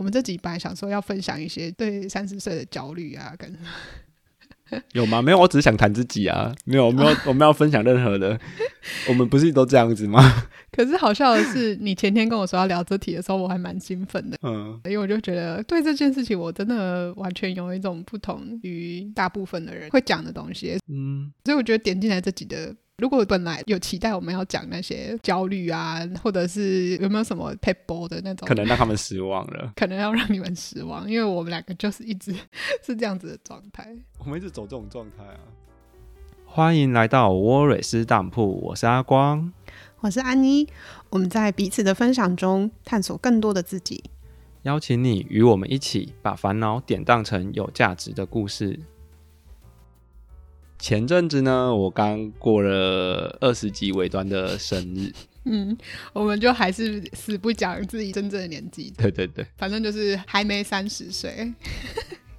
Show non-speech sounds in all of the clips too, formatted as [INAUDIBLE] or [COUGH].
我们这几本来想说要分享一些对三十岁的焦虑啊，跟 [LAUGHS] 有吗？没有，我只是想谈自己啊，没有，没有，[LAUGHS] 我们要分享任何的，我们不是都这样子吗？[LAUGHS] 可是好笑的是，你前天跟我说要聊这题的时候，我还蛮兴奋的，嗯，因为我就觉得对这件事情，我真的完全有一种不同于大部分的人会讲的东西，嗯，所以我觉得点进来这集的。如果本来有期待我们要讲那些焦虑啊，或者是有没有什么 p e b l e 的那种，可能让他们失望了，[LAUGHS] 可能要让你们失望，因为我们两个就是一直 [LAUGHS] 是这样子的状态，我们一直走这种状态啊。欢迎来到沃蕊斯当铺，我是阿光，我是安妮，我们在彼此的分享中探索更多的自己，邀请你与我们一起把烦恼典当成有价值的故事。前阵子呢，我刚过了二十几尾端的生日。嗯，我们就还是死不讲自己真正的年纪。对对对，反正就是还没三十岁。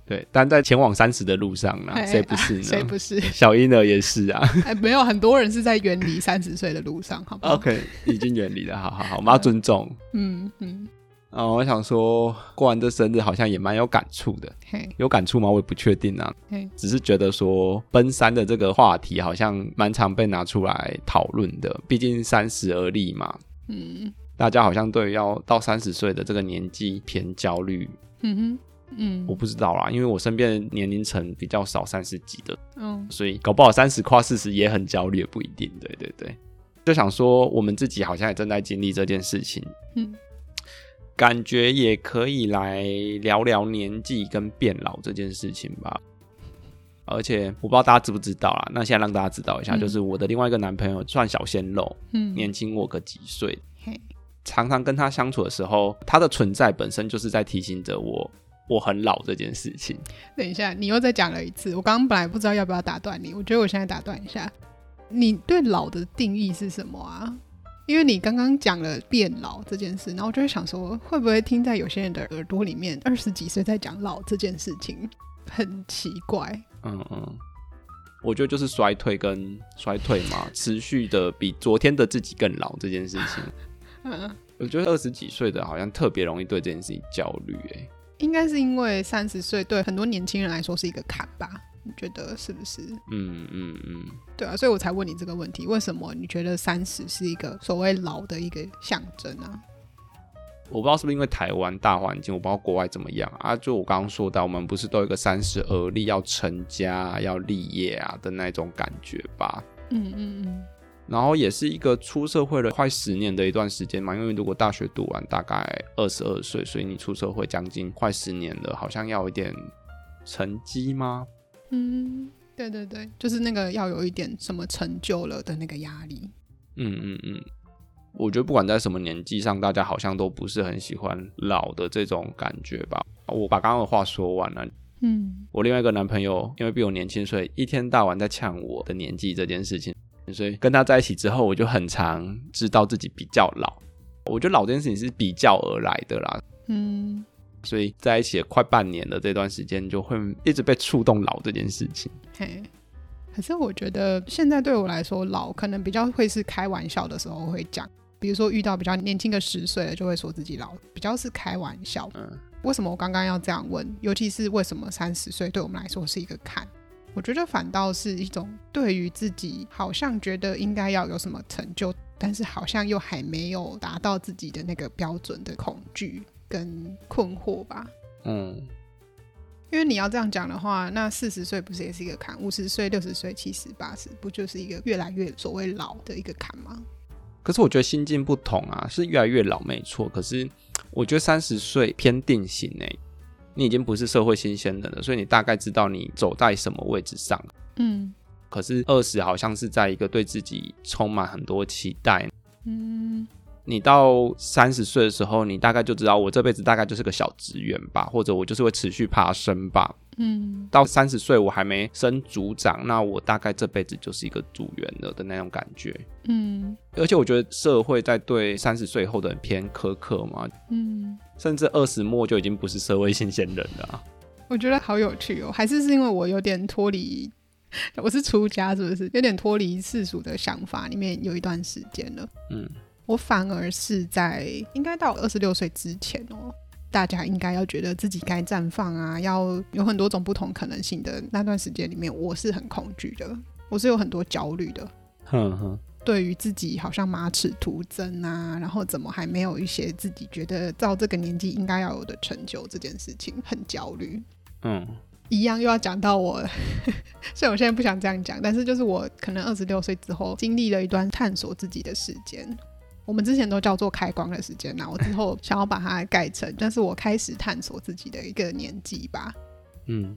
对，但在前往三十的路上呢，谁不是呢？谁不是？小婴儿也是啊。[LAUGHS] 哎，没有，很多人是在远离三十岁的路上，好不好？OK，已经远离了，好好好，我们要尊重。嗯嗯。啊、哦，我想说，过完这生日好像也蛮有感触的。嘿有感触吗？我也不确定啊。嘿只是觉得说，奔三的这个话题好像蛮常被拿出来讨论的。毕竟三十而立嘛。嗯。大家好像对要到三十岁的这个年纪偏焦虑。嗯哼。嗯。我不知道啦，因为我身边年龄层比较少三十几的。嗯。所以搞不好三十跨四十也很焦虑，也不一定。对对对。就想说，我们自己好像也正在经历这件事情。嗯。感觉也可以来聊聊年纪跟变老这件事情吧。而且我不知道大家知不知道啦，那现在让大家知道一下，嗯、就是我的另外一个男朋友算小鲜肉，嗯，年轻我个几岁。嘿常常跟他相处的时候，他的存在本身就是在提醒着我，我很老这件事情。等一下，你又再讲了一次。我刚刚本来不知道要不要打断你，我觉得我现在打断一下。你对老的定义是什么啊？因为你刚刚讲了变老这件事，然后我就会想说，会不会听在有些人的耳朵里面，二十几岁在讲老这件事情很奇怪。嗯嗯，我觉得就是衰退跟衰退嘛，持续的比昨天的自己更老这件事情。[LAUGHS] 嗯，我觉得二十几岁的好像特别容易对这件事情焦虑，哎，应该是因为三十岁对很多年轻人来说是一个坎吧。你觉得是不是？嗯嗯嗯，对啊，所以我才问你这个问题：为什么你觉得三十是一个所谓老的一个象征啊？我不知道是不是因为台湾大环境，我不知道国外怎么样啊。就我刚刚说到，我们不是都有一个三十而立，要成家、要立业啊的那种感觉吧？嗯嗯嗯。然后也是一个出社会了快十年的一段时间嘛，因为如果大学读完大概二十二岁，所以你出社会将近快十年了，好像要有一点成绩吗？嗯，对对对，就是那个要有一点什么成就了的那个压力。嗯嗯嗯，我觉得不管在什么年纪上，大家好像都不是很喜欢老的这种感觉吧。我把刚刚的话说完了。嗯，我另外一个男朋友因为比我年轻，所以一天到晚在呛我的年纪这件事情，所以跟他在一起之后，我就很常知道自己比较老。我觉得老这件事情是比较而来的啦。嗯。所以在一起了快半年的这段时间，就会一直被触动老这件事情。嘿，可是我觉得现在对我来说，老可能比较会是开玩笑的时候会讲，比如说遇到比较年轻个十岁的，就会说自己老，比较是开玩笑。嗯，为什么我刚刚要这样问？尤其是为什么三十岁对我们来说是一个坎？我觉得反倒是一种对于自己好像觉得应该要有什么成就，但是好像又还没有达到自己的那个标准的恐惧。跟困惑吧，嗯，因为你要这样讲的话，那四十岁不是也是一个坎？五十岁、六十岁、七十、八十，不就是一个越来越所谓老的一个坎吗？可是我觉得心境不同啊，是越来越老没错。可是我觉得三十岁偏定型诶、欸，你已经不是社会新鲜人了，所以你大概知道你走在什么位置上。嗯，可是二十好像是在一个对自己充满很多期待。嗯。你到三十岁的时候，你大概就知道我这辈子大概就是个小职员吧，或者我就是会持续爬升吧。嗯，到三十岁我还没升组长，那我大概这辈子就是一个组员了的那种感觉。嗯，而且我觉得社会在对三十岁后的人偏苛刻嘛。嗯，甚至二十末就已经不是社会新鲜人了啊。我觉得好有趣哦，还是是因为我有点脱离，我是出家是不是？有点脱离世俗的想法里面有一段时间了。嗯。我反而是在应该到二十六岁之前哦，大家应该要觉得自己该绽放啊，要有很多种不同可能性的那段时间里面，我是很恐惧的，我是有很多焦虑的。哼哼，对于自己好像马齿徒增啊，然后怎么还没有一些自己觉得到这个年纪应该要有的成就这件事情，很焦虑。嗯，一样又要讲到我，[LAUGHS] 虽然我现在不想这样讲，但是就是我可能二十六岁之后经历了一段探索自己的时间。我们之前都叫做开光的时间，那我之后想要把它改成，但是我开始探索自己的一个年纪吧。嗯，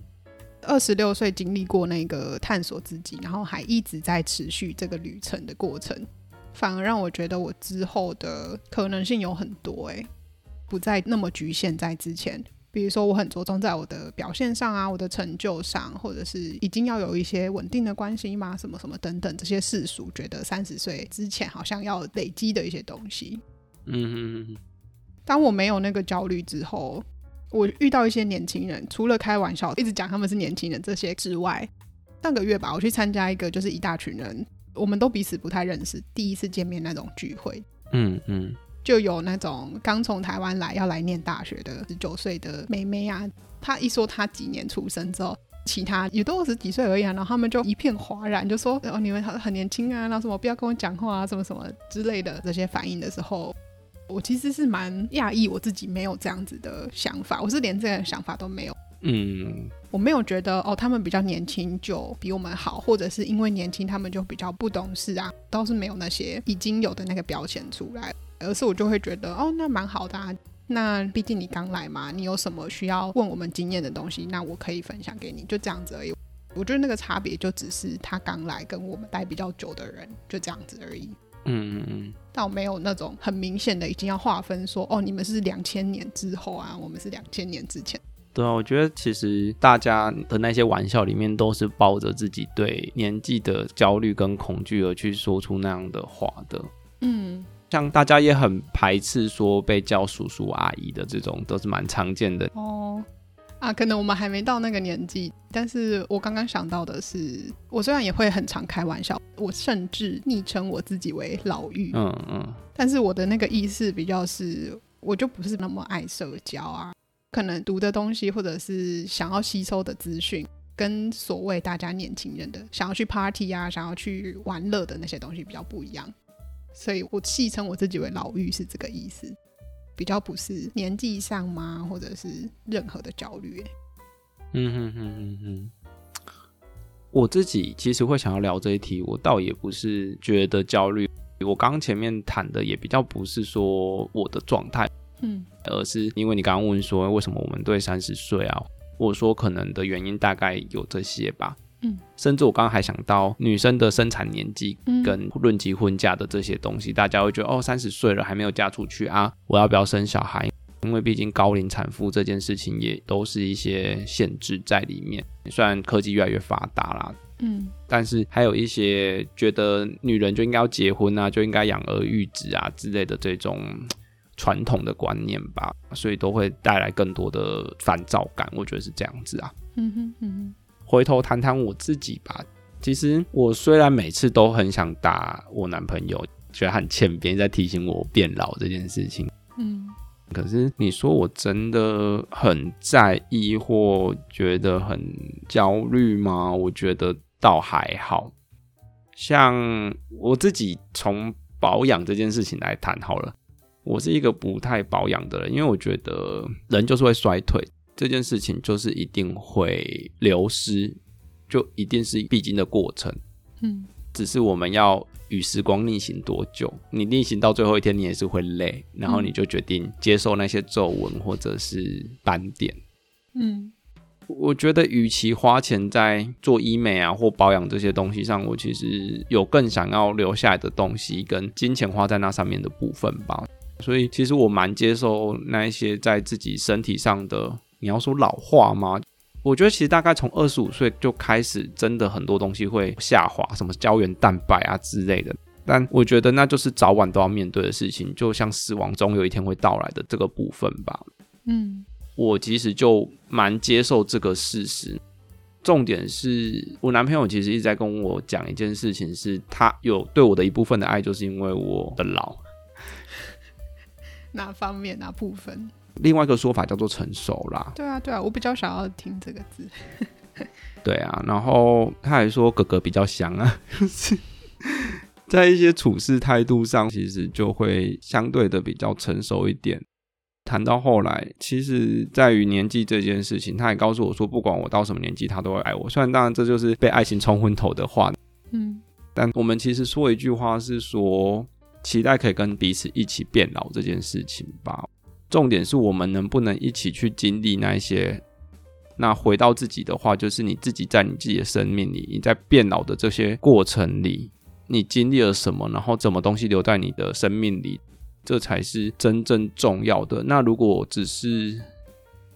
二十六岁经历过那个探索自己，然后还一直在持续这个旅程的过程，反而让我觉得我之后的可能性有很多，欸，哎，不再那么局限在之前。比如说，我很着重在我的表现上啊，我的成就上，或者是已经要有一些稳定的关系吗？什么什么等等，这些世俗觉得三十岁之前好像要累积的一些东西。嗯哼哼。当我没有那个焦虑之后，我遇到一些年轻人，除了开玩笑一直讲他们是年轻人这些之外，上个月吧，我去参加一个就是一大群人，我们都彼此不太认识，第一次见面那种聚会。嗯嗯。就有那种刚从台湾来要来念大学的十九岁的妹妹啊，她一说她几年出生之后，其他也都二十几岁而已啊，然后他们就一片哗然，就说哦，你们很很年轻啊，然后什么不要跟我讲话啊，什么什么之类的这些反应的时候，我其实是蛮讶异，我自己没有这样子的想法，我是连这个想法都没有。嗯，我没有觉得哦，他们比较年轻就比我们好，或者是因为年轻他们就比较不懂事啊，倒是没有那些已经有的那个标签出来。而是我就会觉得哦，那蛮好的啊。那毕竟你刚来嘛，你有什么需要问我们经验的东西，那我可以分享给你，就这样子而已。我觉得那个差别就只是他刚来跟我们待比较久的人就这样子而已。嗯嗯嗯。倒没有那种很明显的已经要划分说哦，你们是两千年之后啊，我们是两千年之前。对啊，我觉得其实大家的那些玩笑里面都是抱着自己对年纪的焦虑跟恐惧而去说出那样的话的。嗯。像大家也很排斥说被叫叔叔阿姨的这种，都是蛮常见的哦。啊，可能我们还没到那个年纪，但是我刚刚想到的是，我虽然也会很常开玩笑，我甚至昵称我自己为老妪，嗯嗯，但是我的那个意思比较是，我就不是那么爱社交啊，可能读的东西或者是想要吸收的资讯，跟所谓大家年轻人的想要去 party 啊，想要去玩乐的那些东西比较不一样。所以我戏称我自己为老妪是这个意思，比较不是年纪上吗，或者是任何的焦虑。嗯哼哼哼哼。我自己其实会想要聊这一题，我倒也不是觉得焦虑。我刚刚前面谈的也比较不是说我的状态，嗯，而是因为你刚刚问说为什么我们对三十岁啊，我说可能的原因大概有这些吧。嗯，甚至我刚刚还想到女生的生产年纪跟论及婚嫁的这些东西，嗯、大家会觉得哦，三十岁了还没有嫁出去啊，我要不要生小孩？因为毕竟高龄产妇这件事情也都是一些限制在里面。虽然科技越来越发达啦，嗯，但是还有一些觉得女人就应该要结婚啊，就应该养儿育子啊之类的这种传统的观念吧，所以都会带来更多的烦躁感。我觉得是这样子啊。嗯哼嗯哼。回头谈谈我自己吧。其实我虽然每次都很想打我男朋友，觉得很欠扁，在提醒我变老这件事情。嗯，可是你说我真的很在意或觉得很焦虑吗？我觉得倒还好。像我自己从保养这件事情来谈好了，我是一个不太保养的人，因为我觉得人就是会衰退。这件事情就是一定会流失，就一定是必经的过程。嗯，只是我们要与时光逆行多久？你逆行到最后一天，你也是会累，然后你就决定接受那些皱纹或者是斑点。嗯，我觉得与其花钱在做医美啊或保养这些东西上，我其实有更想要留下来的东西跟金钱花在那上面的部分吧。所以其实我蛮接受那一些在自己身体上的。你要说老化吗？我觉得其实大概从二十五岁就开始，真的很多东西会下滑，什么胶原蛋白啊之类的。但我觉得那就是早晚都要面对的事情，就像死亡终有一天会到来的这个部分吧。嗯，我其实就蛮接受这个事实。重点是我男朋友其实一直在跟我讲一件事情，是他有对我的一部分的爱，就是因为我的老。[LAUGHS] 哪方面？哪部分？另外一个说法叫做成熟啦。对啊，对啊，我比较想要听这个字。对啊，然后他还说哥哥比较香啊，[LAUGHS] 在一些处事态度上，其实就会相对的比较成熟一点。谈到后来，其实在于年纪这件事情，他也告诉我说，不管我到什么年纪，他都会爱我。虽然当然这就是被爱情冲昏头的话，嗯，但我们其实说一句话是说，期待可以跟彼此一起变老这件事情吧。重点是我们能不能一起去经历那些。那回到自己的话，就是你自己在你自己的生命里，你在变老的这些过程里，你经历了什么，然后什么东西留在你的生命里，这才是真正重要的。那如果只是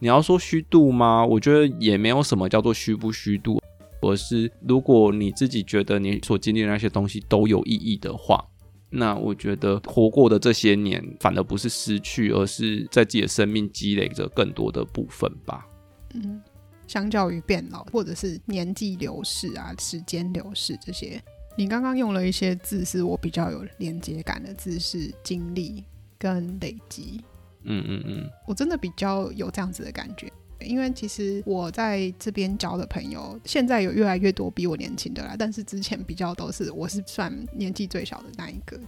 你要说虚度吗？我觉得也没有什么叫做虚不虚度，而是如果你自己觉得你所经历的那些东西都有意义的话，那我觉得活过的这些年反而不是失去，而是在自己的生命积累着更多的部分吧。嗯。相较于变老，或者是年纪流逝啊，时间流逝这些，你刚刚用了一些字，是我比较有连接感的字，是经历跟累积。嗯嗯嗯，我真的比较有这样子的感觉，因为其实我在这边交的朋友，现在有越来越多比我年轻的啦，但是之前比较都是我是算年纪最小的那一个，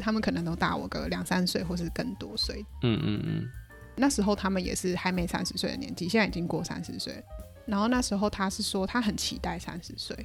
他们可能都大我个两三岁，或是更多岁。嗯嗯嗯。那时候他们也是还没三十岁的年纪，现在已经过三十岁。然后那时候他是说他很期待三十岁，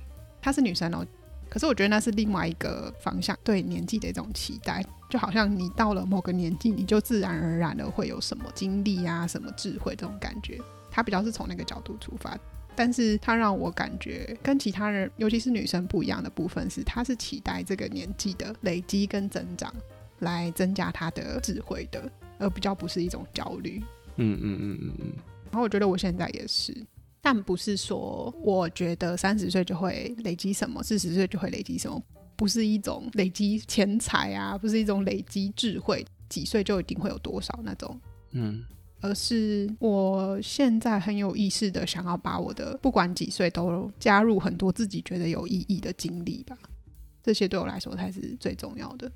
她是女生哦。可是我觉得那是另外一个方向，对年纪的一种期待，就好像你到了某个年纪，你就自然而然的会有什么经历啊、什么智慧这种感觉。他比较是从那个角度出发，但是他让我感觉跟其他人，尤其是女生不一样的部分是，他是期待这个年纪的累积跟增长，来增加他的智慧的。而比较不是一种焦虑，嗯嗯嗯嗯嗯。然后我觉得我现在也是，但不是说我觉得三十岁就会累积什么，四十岁就会累积什么，不是一种累积钱财啊，不是一种累积智慧，几岁就一定会有多少那种，嗯，而是我现在很有意识的想要把我的不管几岁都加入很多自己觉得有意义的经历吧，这些对我来说才是最重要的。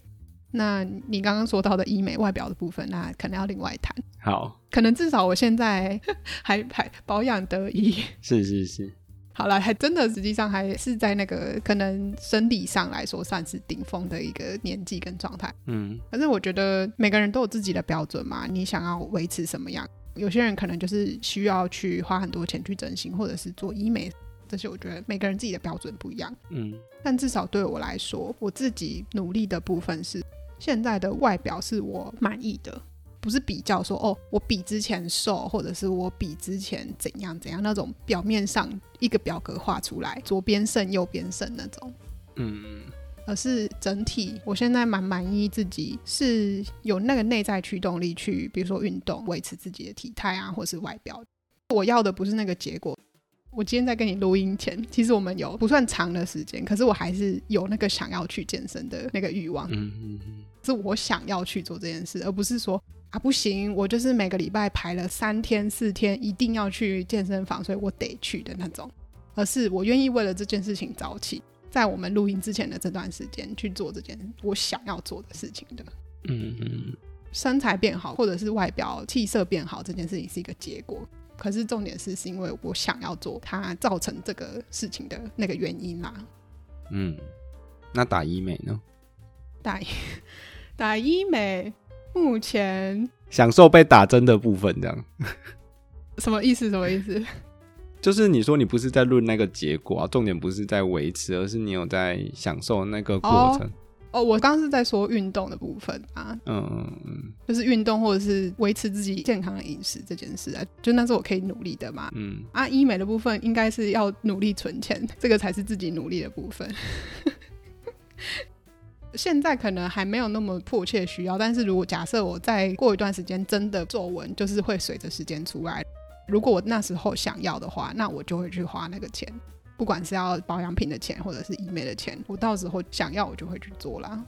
那你刚刚说到的医美外表的部分，那可能要另外谈。好，可能至少我现在还还保养得宜。是是是。好了，还真的实际上还是在那个可能生理上来说算是顶峰的一个年纪跟状态。嗯。可是我觉得每个人都有自己的标准嘛，你想要维持什么样？有些人可能就是需要去花很多钱去整形，或者是做医美。这些我觉得每个人自己的标准不一样。嗯。但至少对我来说，我自己努力的部分是。现在的外表是我满意的，不是比较说哦，我比之前瘦，或者是我比之前怎样怎样那种表面上一个表格画出来，左边胜右边胜那种，嗯，而是整体，我现在蛮满意自己是有那个内在驱动力去，比如说运动，维持自己的体态啊，或是外表。我要的不是那个结果。我今天在跟你录音前，其实我们有不算长的时间，可是我还是有那个想要去健身的那个欲望。嗯嗯嗯，是我想要去做这件事，而不是说啊不行，我就是每个礼拜排了三天四天，一定要去健身房，所以我得去的那种。而是我愿意为了这件事情早起，在我们录音之前的这段时间去做这件我想要做的事情的。嗯嗯，身材变好，或者是外表气色变好，这件事情是一个结果。可是重点是，是因为我想要做它造成这个事情的那个原因啦。嗯，那打医美呢？打 [LAUGHS] 打医美，目前享受被打针的部分，这样。什么意思？什么意思？[LAUGHS] 就是你说你不是在论那个结果啊，重点不是在维持，而是你有在享受那个过程。哦哦，我刚刚是在说运动的部分啊，嗯嗯嗯，就是运动或者是维持自己健康的饮食这件事啊，就那是我可以努力的嘛，嗯啊，医美的部分应该是要努力存钱，这个才是自己努力的部分。现在可能还没有那么迫切需要，但是如果假设我再过一段时间真的皱纹，就是会随着时间出来，如果我那时候想要的话，那我就会去花那个钱。不管是要保养品的钱，或者是医美的钱，我到时候想要，我就会去做啦。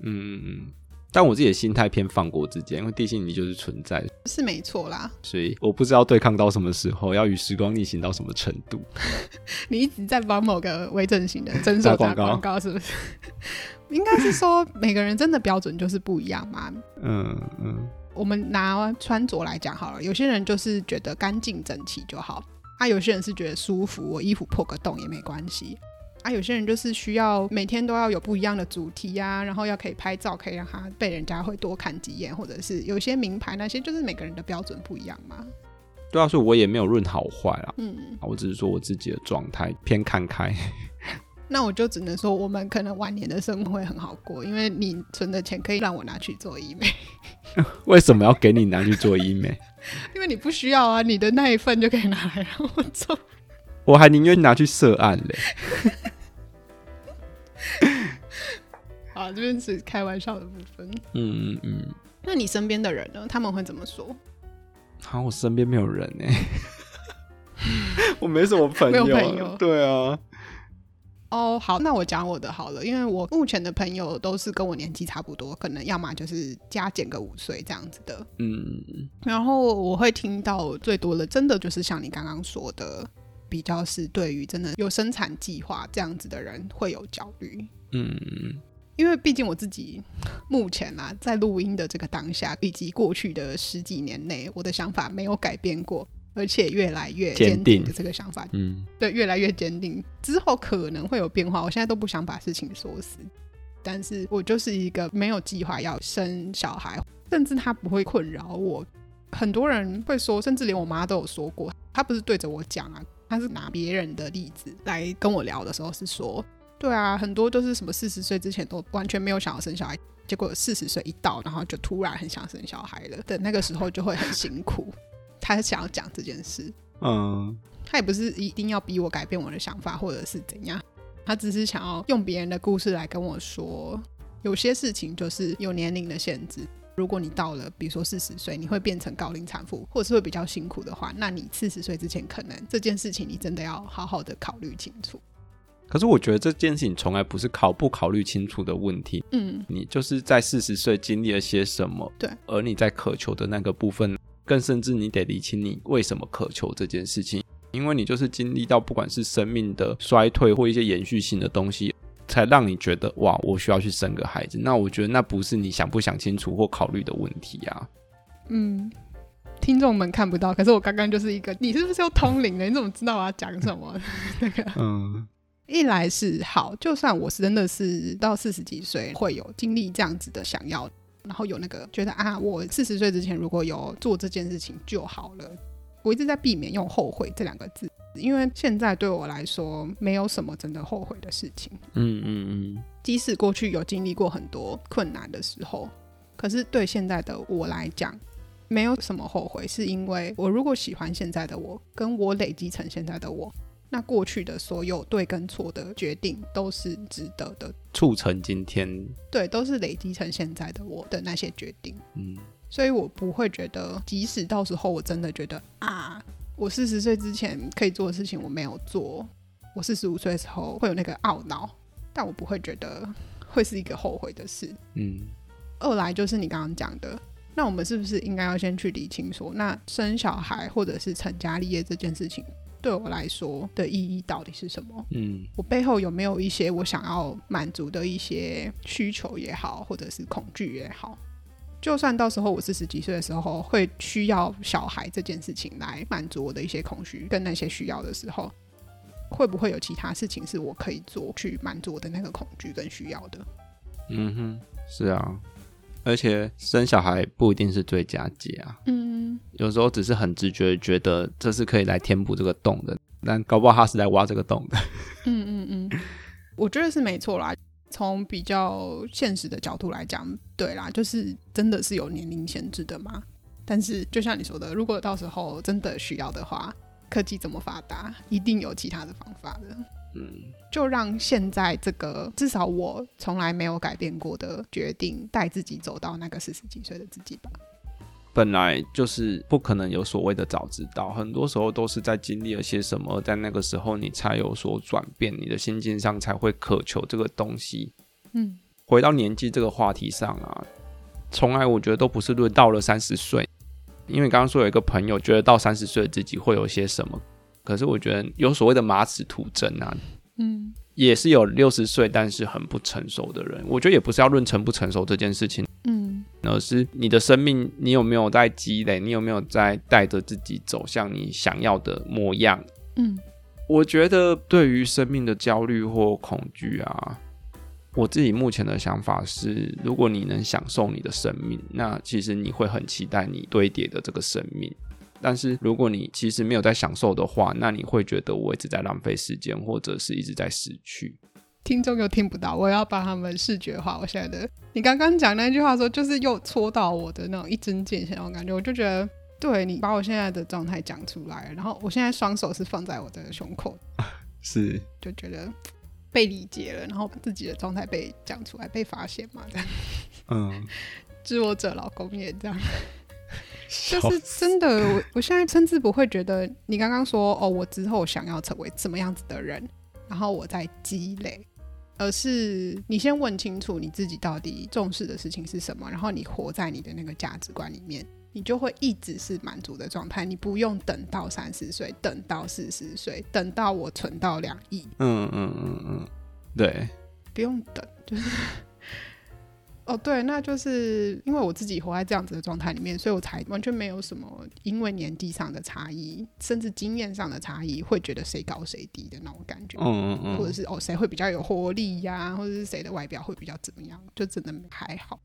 嗯嗯嗯。但我自己的心态偏放过自己，因为地心引力就是存在，是没错啦。所以我不知道对抗到什么时候，要与时光逆行到什么程度。[LAUGHS] 你一直在帮某个微整形的诊所打广告，是不是？[LAUGHS] 应该是说每个人真的标准就是不一样嘛。嗯嗯。我们拿穿着来讲好了，有些人就是觉得干净整齐就好，啊，有些人是觉得舒服，我衣服破个洞也没关系，啊，有些人就是需要每天都要有不一样的主题啊，然后要可以拍照，可以让他被人家会多看几眼，或者是有些名牌那些，就是每个人的标准不一样嘛。对啊，所以我也没有论好坏啦，嗯，我只是说我自己的状态偏看开。[LAUGHS] 那我就只能说，我们可能晚年的生活会很好过，因为你存的钱可以让我拿去做医美。[LAUGHS] 为什么要给你拿去做医美？[LAUGHS] 因为你不需要啊，你的那一份就可以拿来让我做。我还宁愿拿去涉案嘞。[LAUGHS] 好，这边是开玩笑的部分。嗯嗯嗯。那你身边的人呢？他们会怎么说？好，我身边没有人哎。[LAUGHS] 我没什么朋友。没有朋友。对啊。哦，好，那我讲我的好了，因为我目前的朋友都是跟我年纪差不多，可能要么就是加减个五岁这样子的，嗯，然后我会听到最多的，真的就是像你刚刚说的，比较是对于真的有生产计划这样子的人会有焦虑，嗯，因为毕竟我自己目前啊，在录音的这个当下，以及过去的十几年内，我的想法没有改变过。而且越来越坚定的这个想法，嗯，对，越来越坚定。之后可能会有变化，我现在都不想把事情说死。但是我就是一个没有计划要生小孩，甚至他不会困扰我。很多人会说，甚至连我妈都有说过，她不是对着我讲啊，他是拿别人的例子来跟我聊的时候是说，对啊，很多都是什么四十岁之前都完全没有想要生小孩，结果四十岁一到，然后就突然很想生小孩了，等那个时候就会很辛苦。[LAUGHS] 他想要讲这件事，嗯，他也不是一定要逼我改变我的想法，或者是怎样，他只是想要用别人的故事来跟我说，有些事情就是有年龄的限制。如果你到了，比如说四十岁，你会变成高龄产妇，或者是会比较辛苦的话，那你四十岁之前，可能这件事情你真的要好好的考虑清楚。可是我觉得这件事情从来不是考不考虑清楚的问题，嗯，你就是在四十岁经历了些什么，对，而你在渴求的那个部分。更甚至，你得理清你为什么渴求这件事情，因为你就是经历到不管是生命的衰退或一些延续性的东西，才让你觉得哇，我需要去生个孩子。那我觉得那不是你想不想清楚或考虑的问题啊。嗯，听众们看不到，可是我刚刚就是一个，你是不是又通灵了？你怎么知道我要讲什么？[LAUGHS] 那个，嗯，一来是好，就算我是真的是到四十几岁会有经历这样子的想要。然后有那个觉得啊，我四十岁之前如果有做这件事情就好了。我一直在避免用“后悔”这两个字，因为现在对我来说没有什么真的后悔的事情。嗯嗯嗯。即使过去有经历过很多困难的时候，可是对现在的我来讲，没有什么后悔，是因为我如果喜欢现在的我，跟我累积成现在的我。那过去的所有对跟错的决定都是值得的，促成今天。对，都是累积成现在的我的那些决定。嗯，所以我不会觉得，即使到时候我真的觉得啊，我四十岁之前可以做的事情我没有做，我四十五岁的时候会有那个懊恼，但我不会觉得会是一个后悔的事。嗯，二来就是你刚刚讲的，那我们是不是应该要先去理清说，那生小孩或者是成家立业这件事情？对我来说的意义到底是什么？嗯，我背后有没有一些我想要满足的一些需求也好，或者是恐惧也好？就算到时候我四十几岁的时候会需要小孩这件事情来满足我的一些空虚跟那些需要的时候，会不会有其他事情是我可以做去满足我的那个恐惧跟需要的？嗯哼，是啊。而且生小孩不一定是最佳解啊，嗯，有时候只是很直觉觉得这是可以来填补这个洞的，但搞不好他是来挖这个洞的。嗯嗯嗯，我觉得是没错啦。从比较现实的角度来讲，对啦，就是真的是有年龄限制的嘛。但是就像你说的，如果到时候真的需要的话，科技这么发达，一定有其他的方法的。嗯，就让现在这个至少我从来没有改变过的决定，带自己走到那个四十几岁的自己吧。本来就是不可能有所谓的早知道，很多时候都是在经历了些什么，在那个时候你才有所转变，你的心境上才会渴求这个东西。嗯，回到年纪这个话题上啊，从来我觉得都不是论到了三十岁，因为刚刚说有一个朋友觉得到三十岁的自己会有些什么。可是我觉得有所谓的马齿徒增啊，嗯，也是有六十岁但是很不成熟的人。我觉得也不是要论成不成熟这件事情，嗯，而是你的生命，你有没有在积累，你有没有在带着自己走向你想要的模样？嗯，我觉得对于生命的焦虑或恐惧啊，我自己目前的想法是，如果你能享受你的生命，那其实你会很期待你堆叠的这个生命。但是如果你其实没有在享受的话，那你会觉得我一直在浪费时间，或者是一直在失去。听众又听不到，我要把他们视觉化。我现在的，你刚刚讲那句话说，就是又戳到我的那种一针见血那种感觉，我就觉得，对，你把我现在的状态讲出来，然后我现在双手是放在我的胸口，[LAUGHS] 是就觉得被理解了，然后自己的状态被讲出来，被发现嘛，这样，嗯，知我者老公也这样。就是真的，我我现在甚至不会觉得你刚刚说哦，我之后想要成为怎么样子的人，然后我在积累，而是你先问清楚你自己到底重视的事情是什么，然后你活在你的那个价值观里面，你就会一直是满足的状态，你不用等到三十岁，等到四十岁，等到我存到两亿，嗯嗯嗯嗯，对，不用等，就是。哦，对，那就是因为我自己活在这样子的状态里面，所以我才完全没有什么因为年纪上的差异，甚至经验上的差异，会觉得谁高谁低的那种感觉。嗯嗯嗯，或者是哦，谁会比较有活力呀、啊，或者是谁的外表会比较怎么样，就真的还好。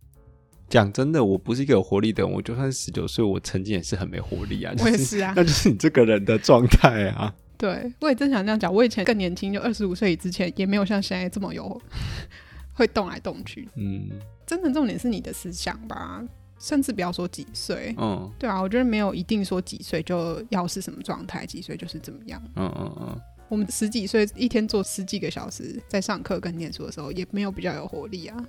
讲真的，我不是一个有活力的人，我就算十九岁，我曾经也是很没活力啊。就是、我也是啊，[LAUGHS] 那就是你这个人的状态啊。[LAUGHS] 对，我也正想这样讲，我以前更年轻，就二十五岁之前，也没有像现在这么有 [LAUGHS] 会动来动去。嗯。真的重点是你的思想吧，甚至不要说几岁，嗯，对啊，我觉得没有一定说几岁就要是什么状态，几岁就是怎么样，嗯嗯嗯。我们十几岁一天做十几个小时在上课跟念书的时候，也没有比较有活力啊。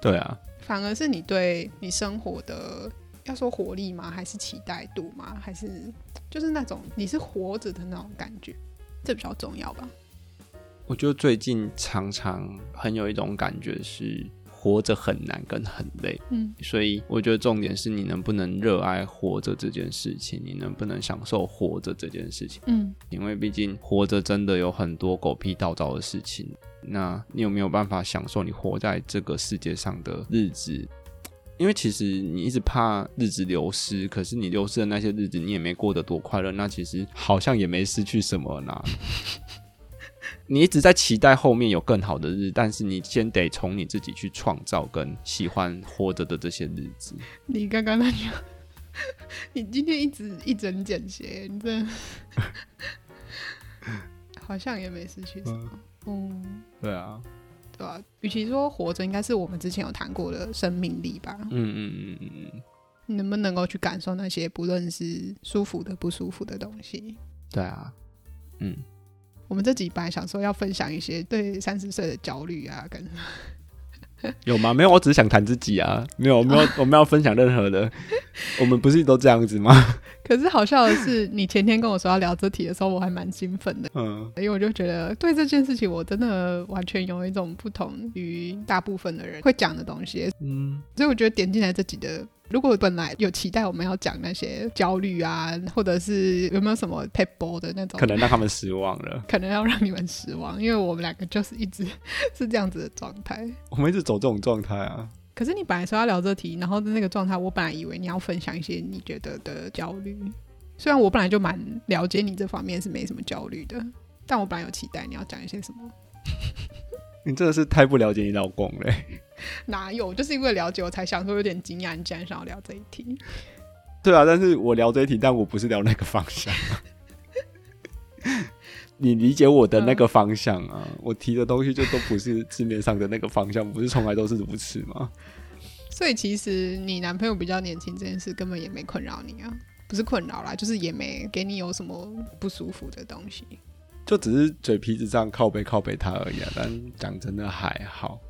对啊，反而是你对你生活的要说活力吗？还是期待度吗？还是就是那种你是活着的那种感觉，这比较重要吧？我觉得最近常常很有一种感觉是。活着很难跟很累，嗯，所以我觉得重点是你能不能热爱活着这件事情，你能不能享受活着这件事情，嗯，因为毕竟活着真的有很多狗屁倒灶的事情，那你有没有办法享受你活在这个世界上的日子？因为其实你一直怕日子流失，可是你流失的那些日子你也没过得多快乐，那其实好像也没失去什么呢。你一直在期待后面有更好的日子，但是你先得从你自己去创造跟喜欢活着的这些日子。你刚刚那句，[LAUGHS] 你今天一直一针见血，你这 [LAUGHS] 好像也没失去什么。嗯，嗯对啊，对啊。与其说活着，应该是我们之前有谈过的生命力吧。嗯嗯嗯嗯嗯。你能不能够去感受那些不论是舒服的、不舒服的东西？对啊，嗯。我们这几班想说要分享一些对三十岁的焦虑啊，跟有吗？没有，我只是想谈自己啊，没有，没有，我们要分享任何的，我们不是都这样子吗？可是好笑的是，你前天跟我说要聊这题的时候，我还蛮兴奋的，嗯，因为我就觉得对这件事情，我真的完全有一种不同于大部分的人会讲的东西，嗯，所以我觉得点进来这集的。如果本来有期待我们要讲那些焦虑啊，或者是有没有什么撇步的那种，可能让他们失望了，可能要让你们失望，因为我们两个就是一直 [LAUGHS] 是这样子的状态。我们一直走这种状态啊。可是你本来说要聊这题，然后的那个状态，我本来以为你要分享一些你觉得的焦虑。虽然我本来就蛮了解你这方面是没什么焦虑的，但我本来有期待你要讲一些什么。[LAUGHS] 你真的是太不了解你老公嘞。哪有？就是因为了解，我才想说有点惊讶，你竟然想要聊这一题。对啊，但是我聊这一题，但我不是聊那个方向。[LAUGHS] 你理解我的那个方向啊？嗯、我提的东西就都不是字面上的那个方向，不是从来都是如此吗？所以其实你男朋友比较年轻这件事根本也没困扰你啊，不是困扰啦，就是也没给你有什么不舒服的东西，就只是嘴皮子上靠背靠背他而已啊。但讲真的还好。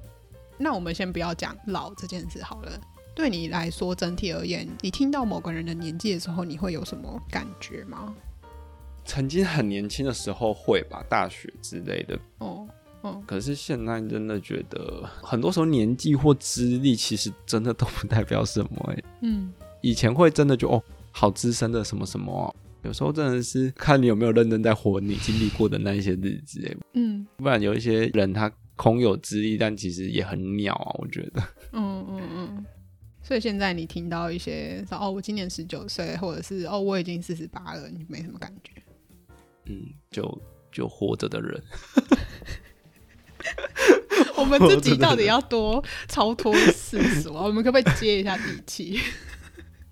那我们先不要讲老这件事好了。对你来说，整体而言，你听到某个人的年纪的时候，你会有什么感觉吗？曾经很年轻的时候会吧，大学之类的。哦哦。可是现在真的觉得，很多时候年纪或资历其实真的都不代表什么。哎，嗯。以前会真的就哦，好资深的什么什么，有时候真的是看你有没有认真在活你经历过的那一些日子，哎，嗯，不然有一些人他空有资历，但其实也很鸟啊，我觉得。嗯嗯嗯。所以现在你听到一些说哦，我今年十九岁，或者是哦，我已经四十八了，你没什么感觉？嗯，就就活着的人。[LAUGHS] 我们自己到底要多超脱世俗啊？[LAUGHS] 我们可不可以接一下底气？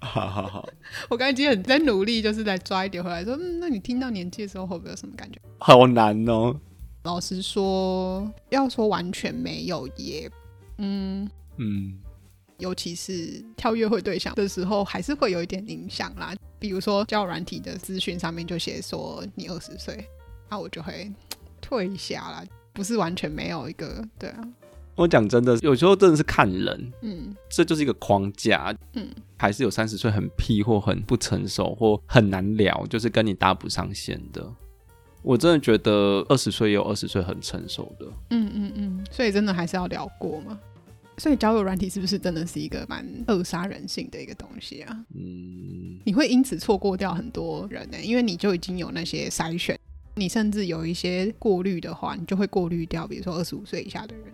好 [LAUGHS] 好好，我刚才已经很在努力，就是在抓一点回来说，嗯，那你听到年纪的时候会不会有什么感觉？好难哦。老实说，要说完全没有也，嗯嗯。尤其是挑约会对象的时候，还是会有一点影响啦。比如说交友软体的资讯上面就写说你二十岁，那我就会退一下啦。不是完全没有一个，对啊。我讲真的，有时候真的是看人，嗯，这就是一个框架，嗯，还是有三十岁很屁或很不成熟或很难聊，就是跟你搭不上线的。我真的觉得二十岁也有二十岁很成熟的，嗯嗯嗯，所以真的还是要聊过嘛。所以交友软体是不是真的是一个蛮扼杀人性的一个东西啊？嗯，你会因此错过掉很多人呢、欸，因为你就已经有那些筛选，你甚至有一些过滤的话，你就会过滤掉，比如说二十五岁以下的人。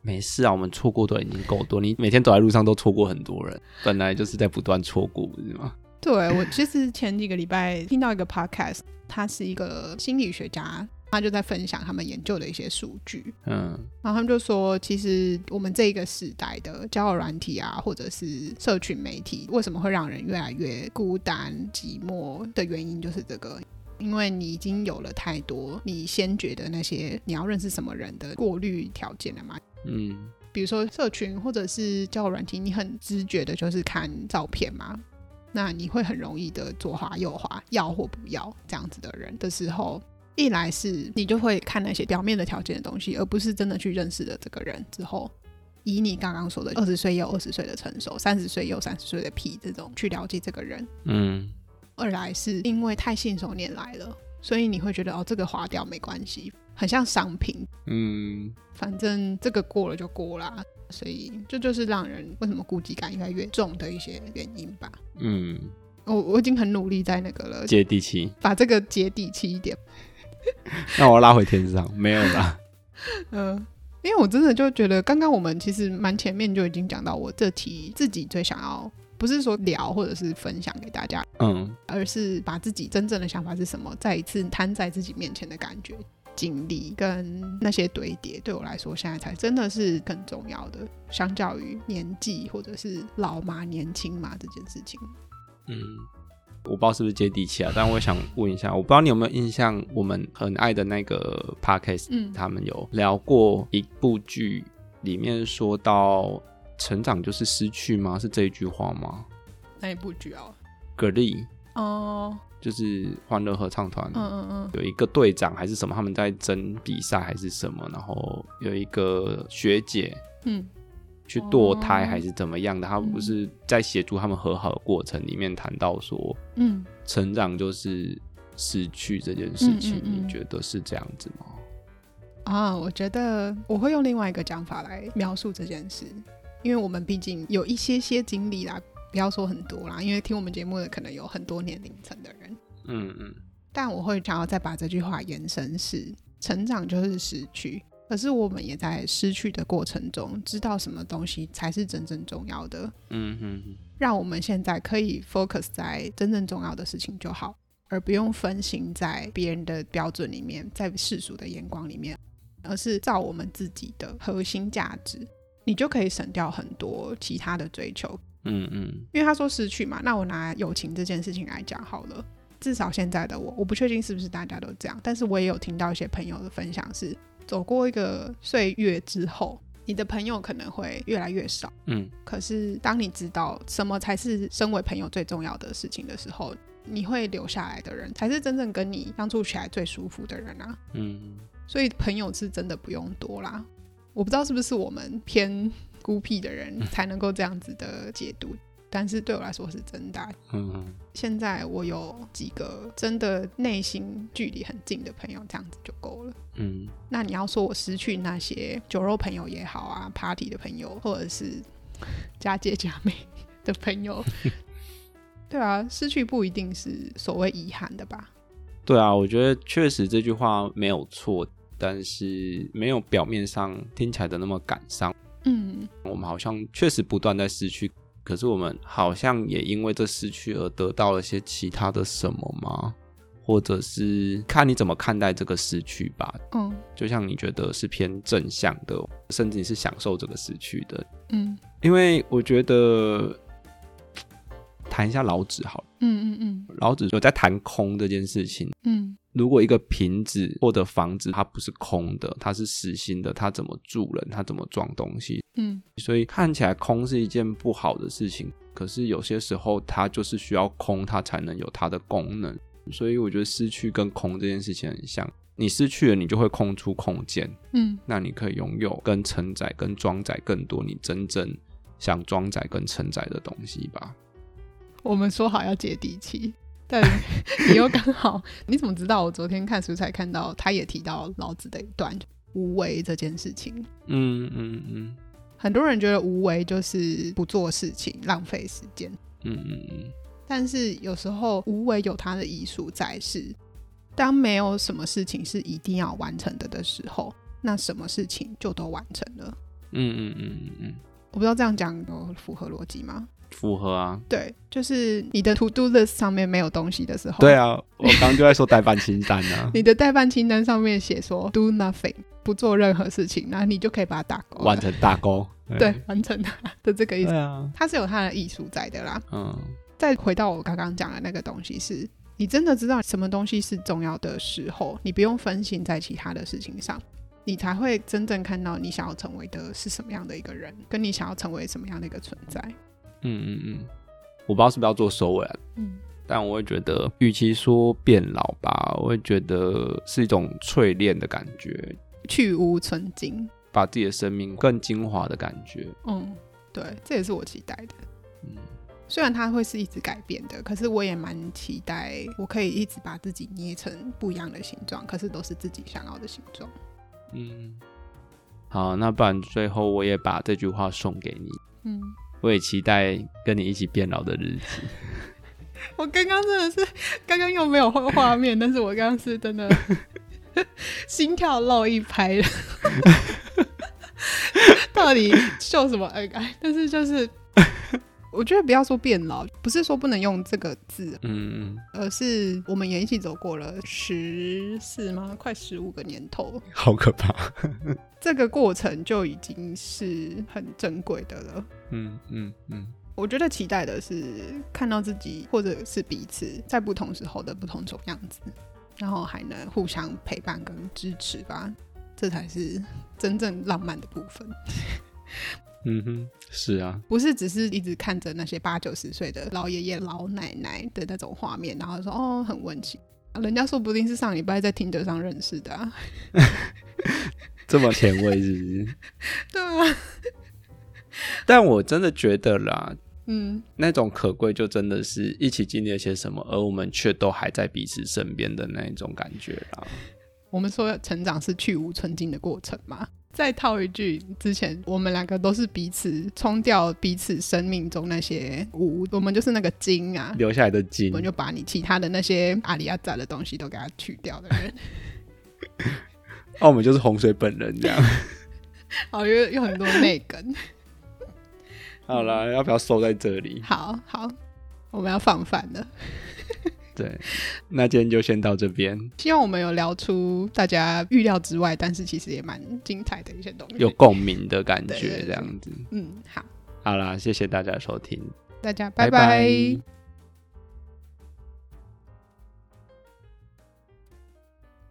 没事啊，我们错过都已经够多，你每天走在路上都错过很多人，本来就是在不断错过，不是吗？对，我其实前几个礼拜听到一个 podcast，他是一个心理学家。他就在分享他们研究的一些数据，嗯，然后他们就说，其实我们这一个时代的交友软体啊，或者是社群媒体，为什么会让人越来越孤单寂寞的原因，就是这个，因为你已经有了太多你先觉得那些你要认识什么人的过滤条件了嘛，嗯，比如说社群或者是交友软体，你很直觉的就是看照片嘛，那你会很容易的左滑右滑，要或不要这样子的人的时候。一来是你就会看那些表面的条件的东西，而不是真的去认识了这个人之后，以你刚刚说的二十岁也有二十岁的成熟，三十岁也有三十岁的皮这种去了解这个人。嗯。二来是因为太信手拈来了，所以你会觉得哦，这个划掉没关系，很像商品。嗯。反正这个过了就过啦，所以这就，就是让人为什么孤寂感应该越重的一些原因吧。嗯。我我已经很努力在那个了，接地气，把这个接地气一点。[LAUGHS] 那我要拉回天上，没有啦。[LAUGHS] 嗯、呃，因为我真的就觉得，刚刚我们其实蛮前面就已经讲到，我这题自己最想要，不是说聊或者是分享给大家，嗯，而是把自己真正的想法是什么，再一次摊在自己面前的感觉、经历跟那些堆叠，对我来说，现在才真的是更重要的，相较于年纪或者是老嘛、年轻嘛这件事情，嗯。我不知道是不是接地气啊，但我想问一下，我不知道你有没有印象，我们很爱的那个 podcast，嗯，他们有聊过一部剧，里面说到成长就是失去吗？是这一句话吗？哪一部剧啊？Glee 哦，就是欢乐合唱团，嗯嗯嗯，有一个队长还是什么，他们在争比赛还是什么，然后有一个学姐，嗯。去堕胎还是怎么样的？他不是在协助他们和好的过程里面谈到说，嗯，成长就是失去这件事情。嗯嗯嗯，你觉得是这样子吗？啊，我觉得我会用另外一个讲法来描述这件事，因为我们毕竟有一些些经历啦，不要说很多啦，因为听我们节目的可能有很多年龄层的人，嗯嗯，但我会想要再把这句话延伸是，成长就是失去。可是我们也在失去的过程中，知道什么东西才是真正重要的。嗯哼，让我们现在可以 focus 在真正重要的事情就好，而不用分心在别人的标准里面，在世俗的眼光里面，而是照我们自己的核心价值，你就可以省掉很多其他的追求。嗯嗯，因为他说失去嘛，那我拿友情这件事情来讲好了。至少现在的我，我不确定是不是大家都这样，但是我也有听到一些朋友的分享是。走过一个岁月之后，你的朋友可能会越来越少。嗯，可是当你知道什么才是身为朋友最重要的事情的时候，你会留下来的人才是真正跟你相处起来最舒服的人啊。嗯，所以朋友是真的不用多啦。我不知道是不是我们偏孤僻的人才能够这样子的解读。但是对我来说是真的。嗯，现在我有几个真的内心距离很近的朋友，这样子就够了。嗯，那你要说我失去那些酒肉朋友也好啊，party 的朋友，或者是家姐家妹的朋友，[LAUGHS] 对啊，失去不一定是所谓遗憾的吧？对啊，我觉得确实这句话没有错，但是没有表面上听起来的那么感伤。嗯，我们好像确实不断在失去，可是我们好像也因为这失去而得到了些其他的什么吗？或者是看你怎么看待这个失去吧。嗯，就像你觉得是偏正向的，甚至你是享受这个失去的。嗯，因为我觉得。谈一下老子好了，嗯嗯嗯，老子有在谈空这件事情，嗯，如果一个瓶子或者房子它不是空的，它是实心的，它怎么住人？它怎么装东西？嗯，所以看起来空是一件不好的事情，可是有些时候它就是需要空，它才能有它的功能。所以我觉得失去跟空这件事情很像，你失去了，你就会空出空间，嗯，那你可以拥有跟承载跟装载更多你真正想装载跟承载的东西吧。我们说好要接地气，但 [LAUGHS] 你又刚好，你怎么知道？我昨天看书才看到，他也提到老子的一段无为这件事情。嗯嗯嗯，很多人觉得无为就是不做事情，浪费时间。嗯嗯嗯，但是有时候无为有它的艺术在，是当没有什么事情是一定要完成的的时候，那什么事情就都完成了。嗯嗯嗯嗯嗯，我不知道这样讲有符合逻辑吗？符合啊，对，就是你的 to do list 上面没有东西的时候，对啊，我刚刚就在说代办清单呢、啊。[LAUGHS] 你的代办清单上面写说 do nothing，不做任何事情，然后你就可以把它打勾，完成打勾，[LAUGHS] 对，完成它的这个意思。啊，它是有它的艺术在的啦。嗯，再回到我刚刚讲的那个东西是，是你真的知道什么东西是重要的时候，你不用分心在其他的事情上，你才会真正看到你想要成为的是什么样的一个人，跟你想要成为什么样的一个存在。嗯嗯嗯，我不知道是不是要做收尾啊。嗯，但我会觉得，与其说变老吧，我会觉得是一种淬炼的感觉，去芜存精，把自己的生命更精华的感觉。嗯，对，这也是我期待的。嗯，虽然它会是一直改变的，可是我也蛮期待，我可以一直把自己捏成不一样的形状，可是都是自己想要的形状。嗯，好，那不然最后我也把这句话送给你。嗯。我也期待跟你一起变老的日子。[LAUGHS] 我刚刚真的是，刚刚又没有画画面，但是我刚刚是真的 [LAUGHS] 心跳漏一拍了。[LAUGHS] 到底秀什么恩爱？但是就是。我觉得不要说变老，不是说不能用这个字，嗯，而是我们也一起走过了十四吗？快十五个年头，好可怕。这个过程就已经是很珍贵的了。嗯嗯嗯，我觉得期待的是看到自己或者是彼此在不同时候的不同种样子，然后还能互相陪伴跟支持吧，这才是真正浪漫的部分。嗯哼，是啊，不是只是一直看着那些八九十岁的老爷爷老奶奶的那种画面，然后说哦很温情，人家说不定是上礼拜在 Tinder 上认识的啊，[LAUGHS] 这么前卫是不是？[LAUGHS] 对啊，但我真的觉得啦，嗯，那种可贵就真的是一起经历了些什么，而我们却都还在彼此身边的那一种感觉啦。我们说成长是去无存菁的过程嘛。再套一句，之前我们两个都是彼此冲掉彼此生命中那些无，我们就是那个精啊，留下来的精，我们就把你其他的那些阿里阿扎的东西都给它去掉的人。那、啊、我们就是洪水本人这样。好，[LAUGHS] 有有很多内梗。好了，要不要收在这里？好好，我们要放饭了。对，那今天就先到这边。希望我们有聊出大家预料之外，但是其实也蛮精彩的一些东西，有共鸣的感觉，这样子。嗯，好，好啦，谢谢大家收听，大家拜拜。拜拜。